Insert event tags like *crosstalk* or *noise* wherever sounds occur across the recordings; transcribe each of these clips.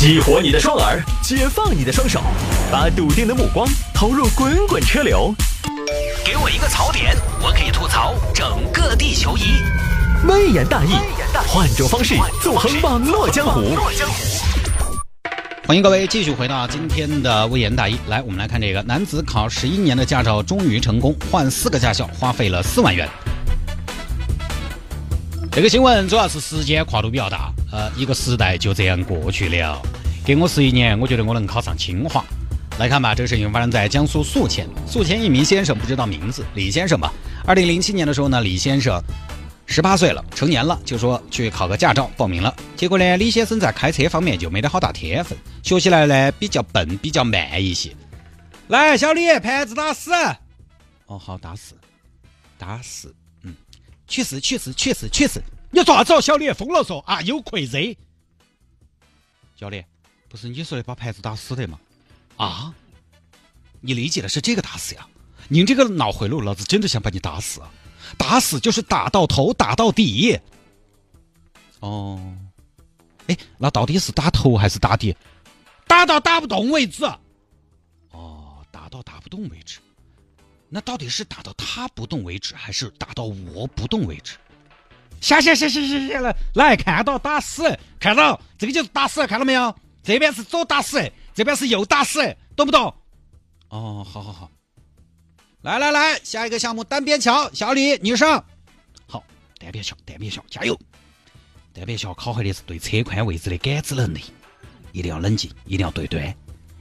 激活你的双耳，解放你的双手，把笃定的目光投入滚滚车流。给我一个槽点，我可以吐槽整个地球仪。微言大义，换种方式纵横网络江湖。欢迎各位继续回到今天的微言大义。来，我们来看这个男子考十一年的驾照终于成功，换四个驾校花费了四万元。这个新闻主要是时间跨度比较大，呃，一个时代就这样过去了。给我十一年，我觉得我能考上清华。来看吧，这个事情发生在江苏宿迁。宿迁一名先生不知道名字，李先生吧。二零零七年的时候呢，李先生十八岁了，成年了，就说去考个驾照，报名了。结果呢，李先生在开车方面就没得好大天分，学起来呢比较笨，比较慢一些。来，小李，盘子打死。哦，好，打死，打死。去死！去死！去死！去死！你做啥子？小李疯了说啊，有愧热。教练，不是你说的把牌子打死的吗？啊？你理解的是这个打死呀？您这个脑回路，老子真的想把你打死啊！打死就是打到头，打到底。哦，哎，那到底是打头还是打底？打到打不动为止。哦，打到打不动为止。那到底是打到他不动为止，还是打到我不动为止？下下下下下下来，来看到打死，看到这个就是打死，看到没有？这边是左打死，这边是右打死，懂不懂？哦，好好好，来来来，下一个项目单边桥，小李你上。好，单边桥，单边桥，加油！单边桥考核的是对车宽位置的感知能力，一定要冷静，一定要对端，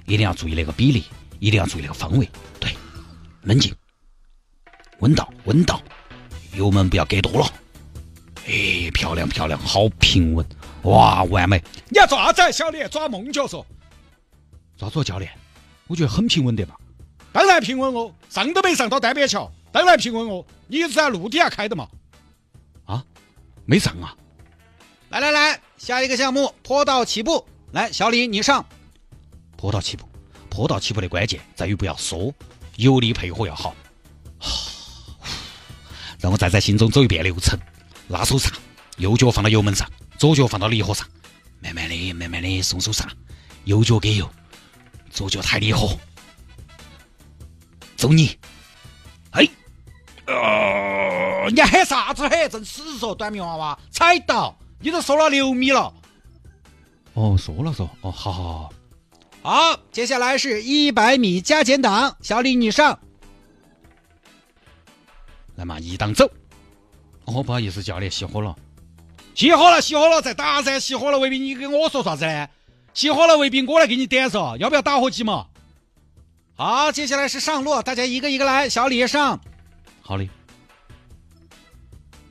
一定要注意那个比例，一定要注意那个方位，冷静，稳到稳到，油门不要给多了。哎，漂亮漂亮，好平稳，哇，完美！你要做啥子，小李？抓梦觉嗦？抓住教练？我觉得很平稳的嘛。当然平稳哦，上都没上到单边桥，当然平稳哦。你是在陆地下开的嘛？啊，没上啊。来来来，下一个项目坡道起步，来，小李你上。坡道起步，坡道起步的关键在于不要缩。油力配合要好，*sighs* 让我再在心中走一遍流程。拉手刹，右脚放到油门上，左脚放到离合上，慢慢的、慢慢的松手刹，右脚给油，左脚抬离合，走你！哎，呃，你喊啥子喊？正死说短命娃娃，踩到！你都缩了六米了。哦，缩了说。哦，好好好。好，接下来是一百米加减档，小李你上。来嘛，一档走。哦，不好意思，教练熄火了，熄火了，熄火了，再打噻，熄火了，未必，你跟我说啥子呢？熄火了，未必，我来给你点噻，要不要打火机嘛？好，接下来是上路，大家一个一个来，小李上。好嘞。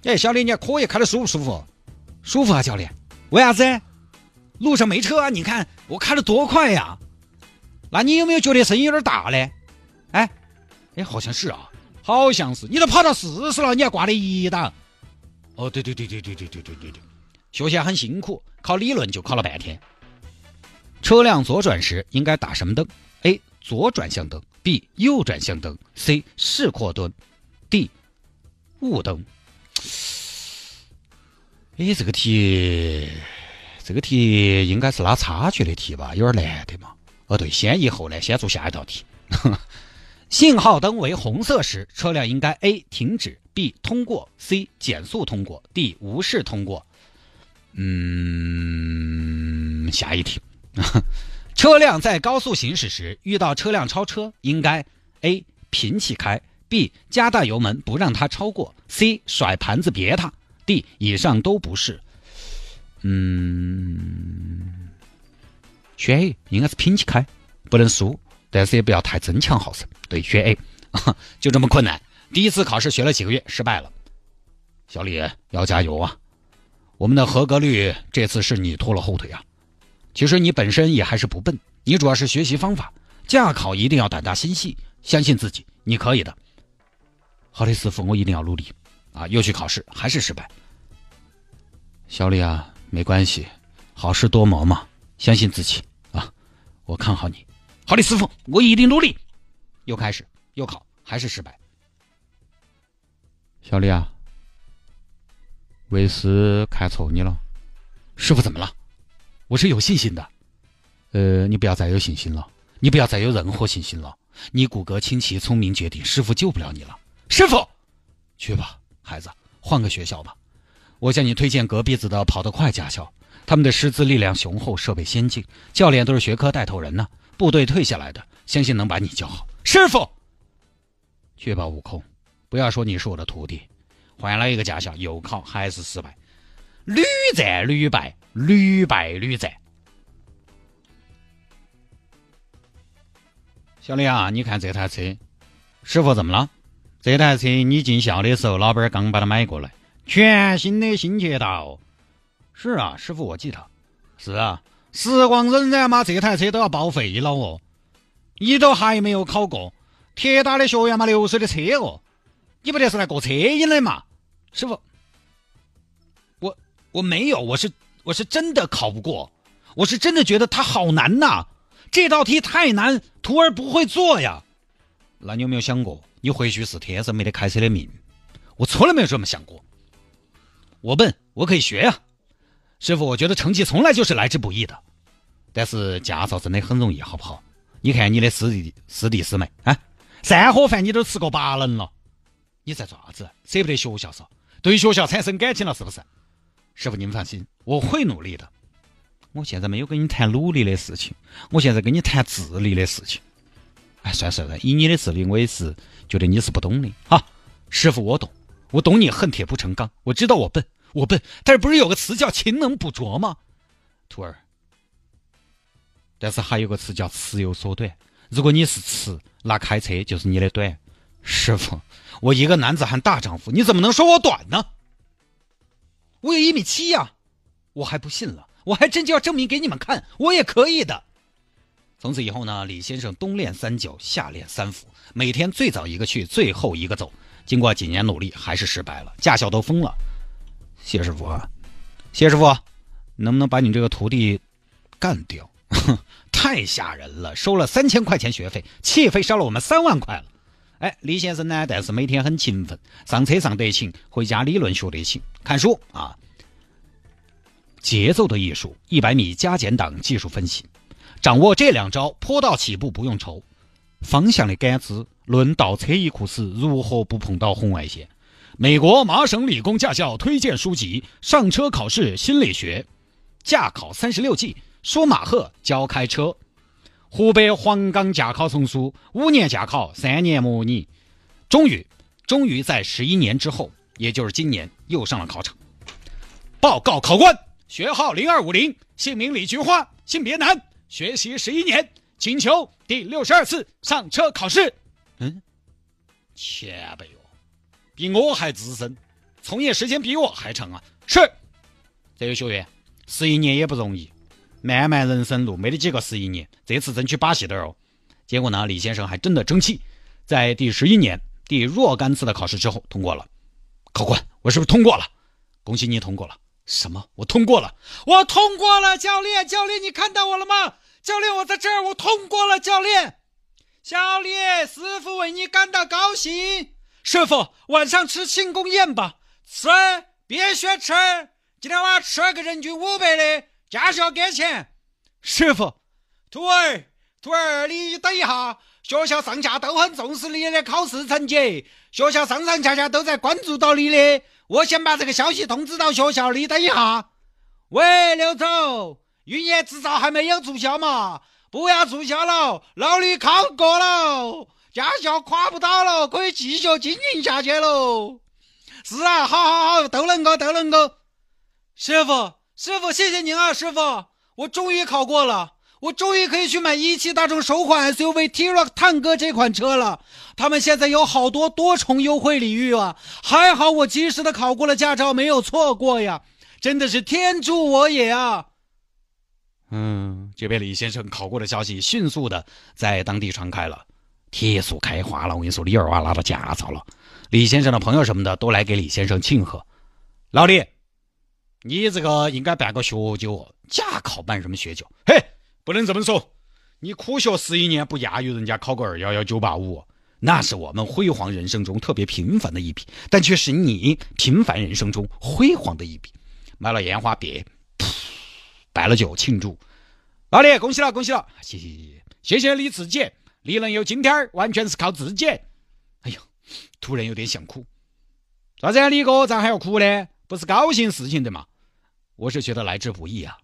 哎，小李，你可以开的舒不舒服？舒服啊，教练。为啥子？路上没车啊？你看我开的多快呀！那你有没有觉得声音有点大呢？哎，哎，好像是啊，好像是。你都跑到四十了，你还挂的一档？哦，对对对对对对对对对对，学习很辛苦，考理论就考了半天。车辆左转时应该打什么灯？A. 左转向灯 B. 右转向灯 C. 示廓灯 D. 雾灯。哎，这个题。这个题应该是拉差距的题吧，有点难的嘛。哦，对，先易后难，先做下一道题。*laughs* 信号灯为红色时，车辆应该 A 停止，B 通过，C 减速通过，D 无视通过。嗯，下一题。*laughs* 车辆在高速行驶时遇到车辆超车，应该 A 平起开，B 加大油门不让它超过，C 甩盘子别它，D 以上都不是。嗯，选 A 应该是拼起开，不能输，但是也不要太争强好胜。对，选 A，啊 *laughs* 就这么困难。第一次考试学了几个月，失败了。小李要加油啊！我们的合格率这次是你拖了后腿啊。其实你本身也还是不笨，你主要是学习方法。驾考一定要胆大心细，相信自己，你可以的。好的，师傅，我一定要努力。啊，又去考试还是失败。小李啊。没关系，好事多磨嘛，相信自己啊！我看好你，好的，师傅，我一定努力。又开始，又考，还是失败。小李啊，为师看错你了。师傅怎么了？我是有信心的。呃，你不要再有信心了，你不要再有任何信心了。你骨骼清奇，聪明绝顶，师傅救不了你了。师傅，去吧，孩子，换个学校吧。我向你推荐隔壁子的跑得快驾校，他们的师资力量雄厚，设备先进，教练都是学科带头人呢，部队退下来的，相信能把你教好。师傅，去吧，悟空，不要说你是我的徒弟。换了一个驾校，又考还是失败，屡战屡败，屡败屡战。小李啊，你看这台车，师傅怎么了？这台车你进校的时候，老板刚把它买过来，全新的新捷达。是啊，师傅我记得。是啊，时光荏苒嘛，这台车都要报废了哦。你都还没有考过，铁打的学员嘛，流水的车哦。你不得是来过车瘾的嘛？师傅，我我没有，我是我是真的考不过，我是真的觉得它好难呐。这道题太难，徒儿不会做呀。那你有没有想过，你或许是天生没得开车的命？我从来没有这么想过。我笨，我可以学呀。师傅，我觉得成绩从来就是来之不易的。但是驾照真的很容易，好不好？你看你的师弟师弟师妹啊，三盒饭你都吃过八轮了，你在做啥子？舍不得学校嗦？对学校产生感情了是不是？师傅，您放心，我会努力的。我现在没有跟你谈努力的事情，我现在跟你谈智力的事情。哎，算了算了，以你的智力，我也是觉得你是不懂的。哈，师傅，我懂，我懂你恨铁不成钢。我知道我笨，我笨，但是不是有个词叫勤能补拙吗？徒儿，但是还有个词叫尺有所短。如果你是尺，那开车就是你的短。师傅，我一个男子汉大丈夫，你怎么能说我短呢？我有一米七呀，我还不信了。我还真就要证明给你们看，我也可以的。从此以后呢，李先生冬练三九，夏练三伏，每天最早一个去，最后一个走。经过几年努力，还是失败了，驾校都封了。谢师傅啊，谢师傅，能不能把你这个徒弟干掉？*laughs* 太吓人了，收了三千块钱学费，气费烧了我们三万块了。哎，李先生呢？但是每天很勤奋，上车上得勤，回家理论学得勤，看书啊。节奏的艺术，一百米加减档技术分析，掌握这两招，坡道起步不用愁。方向的感知，论倒车一库时如何不碰到红外线。美国麻省理工驾校推荐书籍《上车考试心理学》，驾考三十六计，说马赫教开车。湖北黄冈驾考丛书，五年驾考，三年模拟，终于，终于在十一年之后，也就是今年，又上了考场。报告考官。学号零二五零，姓名李菊花，性别男，学习十一年，请求第六十二次上车考试。嗯，前辈哦，比我还资深，从业时间比我还长啊。是，这位学员，十一年也不容易，漫漫人生路没得几个十一年，这次争取把戏点哦。结果呢，李先生还真的争气，在第十一年第若干次的考试之后通过了。考官，我是不是通过了？恭喜你通过了。什么？我通过了，我通过了，教练，教练，你看到我了吗？教练，我在这儿，我通过了，教练，小李，师傅为你感到高兴。师傅，晚上吃庆功宴吧，吃，必须吃，今天晚上吃个人均五百的，驾校给钱。师傅，徒儿，徒儿，你等一下，学校上下都很重视你的考试成绩，学校上上下下都在关注到你的。我先把这个消息通知到学校，你等一下。喂，刘总，营业执照还没有注销嘛？不要注销了，老李考过了，驾校垮不倒了，可以继续经营下去喽。是啊，好好好，都能够，都能够。师傅，师傅，谢谢您啊，师傅，我终于考过了。我终于可以去买一汽大众首款 SUV T-Roc 探戈这款车了。他们现在有好多多重优惠礼遇啊！还好我及时的考过了驾照，没有错过呀！真的是天助我也啊！嗯，这边李先生考过的消息迅速的在当地传开了，铁树开花了。我跟你说，李二娃拿到驾照了，李先生的朋友什么的都来给李先生庆贺。老李，你这个应该办个学酒，驾考办什么学酒？嘿！不能这么说，你苦学十一年不亚于人家考个二幺幺九八五，那是我们辉煌人生中特别平凡的一笔，但却是你平凡人生中辉煌的一笔。买了烟花别，摆了酒庆祝，老李，恭喜了，恭喜了！谢谢谢谢谢谢你自己，你能有今天完全是靠自己。哎呀，突然有点想哭。咋子，李哥，咋还要哭呢？不是高兴事情的嘛？我是觉得来之不易啊。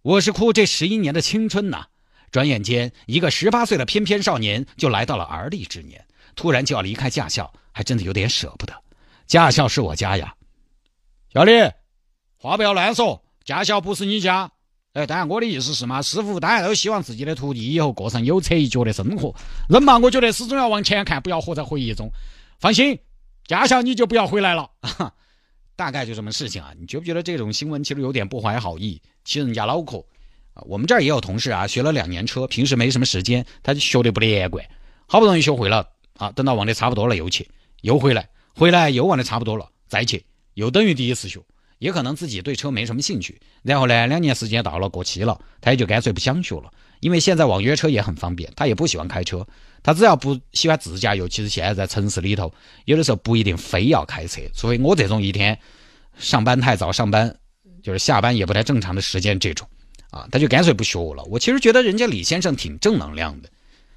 我是哭这十一年的青春呐，转眼间一个十八岁的翩翩少年就来到了而立之年，突然就要离开驾校，还真的有点舍不得。驾校是我家呀，小李，话不要乱说，驾校不是你家。哎，当然我的意思是嘛，师傅当然都希望自己的徒弟以后过上有车一脚的生活。人嘛，我觉得始终要往前看，不要活在回忆中。放心，驾校你就不要回来了。*laughs* 大概就这么事情啊。你觉不觉得这种新闻其实有点不怀好意，欺人家脑壳啊？我们这儿也有同事啊，学了两年车，平时没什么时间，他就学的不连贯，好不容易学会了啊，等到忘的差不多了又去，又回来，回来又忘的差不多了再去，又等于第一次学。也可能自己对车没什么兴趣，然后呢，两年时间到了过期了，他也就干脆不想学了。因为现在网约车也很方便，他也不喜欢开车，他只要不喜欢自驾游，其实现在在城市里头，有的时候不一定非要开车，除非我这种一天上班太早，上班就是下班也不太正常的时间这种，啊，他就干脆不学了。我其实觉得人家李先生挺正能量的，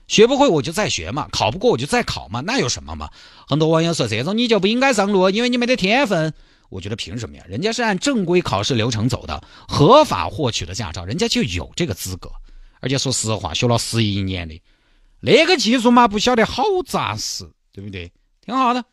学不会我就再学嘛，考不过我就再考嘛，那有什么嘛？很多网友说这种你就不应该上路，因为你没得天分。我觉得凭什么呀？人家是按正规考试流程走的，合法获取的驾照，人家就有这个资格。而且说实话，学了十一年的那个技术嘛，不晓得好扎实，对不对？挺好的。